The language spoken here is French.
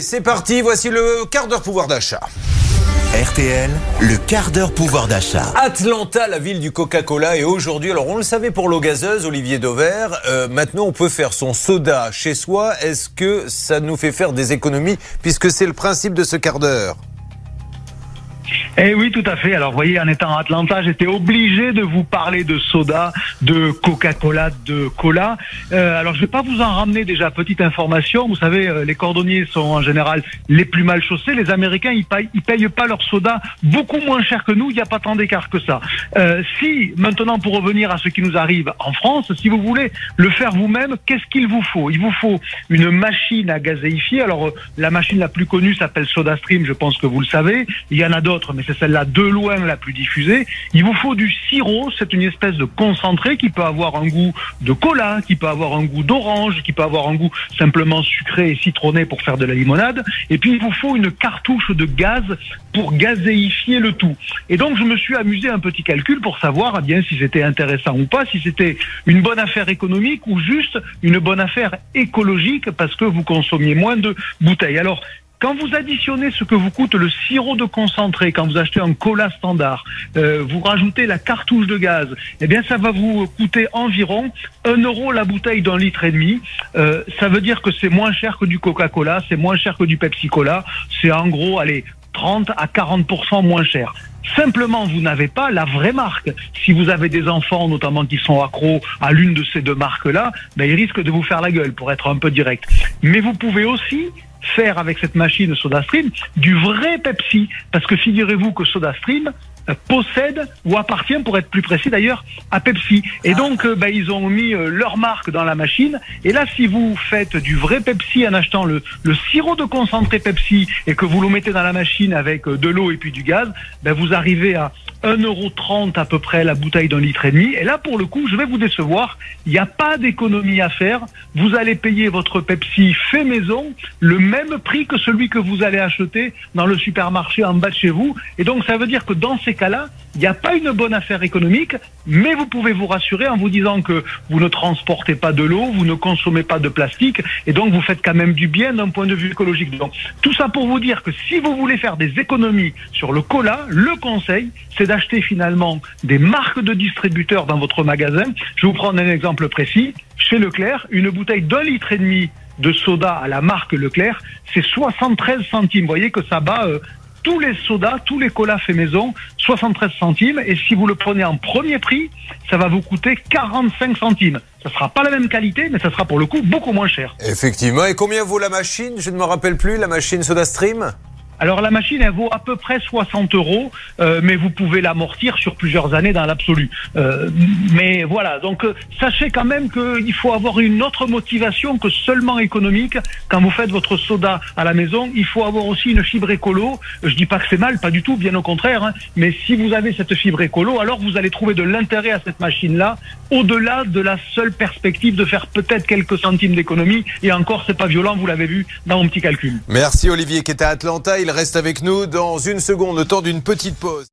Allez, c'est parti, voici le quart d'heure pouvoir d'achat. RTL, le quart d'heure pouvoir d'achat. Atlanta, la ville du Coca-Cola, et aujourd'hui, alors on le savait pour l'eau gazeuse, Olivier Dauvert, euh, maintenant on peut faire son soda chez soi. Est-ce que ça nous fait faire des économies, puisque c'est le principe de ce quart d'heure? Eh oui, tout à fait. Alors, vous voyez, en étant à Atlanta, j'étais obligé de vous parler de soda, de Coca-Cola, de cola. Euh, alors, je vais pas vous en ramener déjà petite information. Vous savez, euh, les cordonniers sont en général les plus mal chaussés. Les Américains, ils payent, ils payent pas leur soda beaucoup moins cher que nous. Il n'y a pas tant d'écart que ça. Euh, si maintenant, pour revenir à ce qui nous arrive en France, si vous voulez le faire vous-même, qu'est-ce qu'il vous faut? Il vous faut une machine à gazéifier. Alors, euh, la machine la plus connue s'appelle SodaStream. Je pense que vous le savez. Il y en a d'autres, mais c'est celle-là de loin la plus diffusée. Il vous faut du sirop, c'est une espèce de concentré qui peut avoir un goût de cola, qui peut avoir un goût d'orange, qui peut avoir un goût simplement sucré et citronné pour faire de la limonade. Et puis il vous faut une cartouche de gaz pour gazéifier le tout. Et donc je me suis amusé un petit calcul pour savoir eh bien si c'était intéressant ou pas, si c'était une bonne affaire économique ou juste une bonne affaire écologique parce que vous consommiez moins de bouteilles. Alors quand vous additionnez ce que vous coûte le sirop de concentré, quand vous achetez un cola standard, euh, vous rajoutez la cartouche de gaz, eh bien ça va vous coûter environ 1 euro la bouteille d'un litre et demi. Euh, ça veut dire que c'est moins cher que du Coca-Cola, c'est moins cher que du Pepsi-Cola. C'est en gros, allez, 30 à 40% moins cher. Simplement, vous n'avez pas la vraie marque. Si vous avez des enfants, notamment qui sont accros à l'une de ces deux marques-là, ben, ils risquent de vous faire la gueule, pour être un peu direct. Mais vous pouvez aussi faire avec cette machine SodaStream du vrai Pepsi. Parce que figurez-vous que SodaStream possède ou appartient, pour être plus précis d'ailleurs, à Pepsi. Et donc, euh, bah, ils ont mis euh, leur marque dans la machine. Et là, si vous faites du vrai Pepsi en achetant le, sirop de concentré Pepsi et que vous le mettez dans la machine avec de l'eau et puis du gaz, bah, vous arrivez à 1,30€ à peu près la bouteille d'un litre et demi. Et là, pour le coup, je vais vous décevoir. Il n'y a pas d'économie à faire. Vous allez payer votre Pepsi fait maison le même prix que celui que vous allez acheter dans le supermarché en bas de chez vous. Et donc, ça veut dire que dans ces cas-là, il n'y a pas une bonne affaire économique, mais vous pouvez vous rassurer en vous disant que vous ne transportez pas de l'eau, vous ne consommez pas de plastique, et donc vous faites quand même du bien d'un point de vue écologique. Donc, tout ça pour vous dire que si vous voulez faire des économies sur le cola, le conseil, c'est d'acheter finalement des marques de distributeurs dans votre magasin. Je vous prendre un exemple précis. Chez Leclerc, une bouteille d'un litre et demi de soda à la marque Leclerc, c'est 73 centimes. Vous voyez que ça bat euh, tous les sodas, tous les colas fait maison, 73 centimes. Et si vous le prenez en premier prix, ça va vous coûter 45 centimes. Ça sera pas la même qualité, mais ça sera pour le coup beaucoup moins cher. Effectivement. Et combien vaut la machine? Je ne me rappelle plus, la machine SodaStream? Alors la machine, elle vaut à peu près 60 euros, euh, mais vous pouvez l'amortir sur plusieurs années dans l'absolu. Euh, mais voilà, donc euh, sachez quand même qu'il faut avoir une autre motivation que seulement économique. Quand vous faites votre soda à la maison, il faut avoir aussi une fibre écolo. Je dis pas que c'est mal, pas du tout, bien au contraire. Hein. mais si vous avez cette fibre écolo, alors vous allez trouver de l'intérêt à cette machine-là, au-delà de la seule perspective de faire peut-être quelques centimes d'économie. Et encore, c'est pas violent, vous l'avez vu dans mon petit calcul. Merci Olivier qui était à Atlanta. Reste avec nous dans une seconde, le temps d'une petite pause.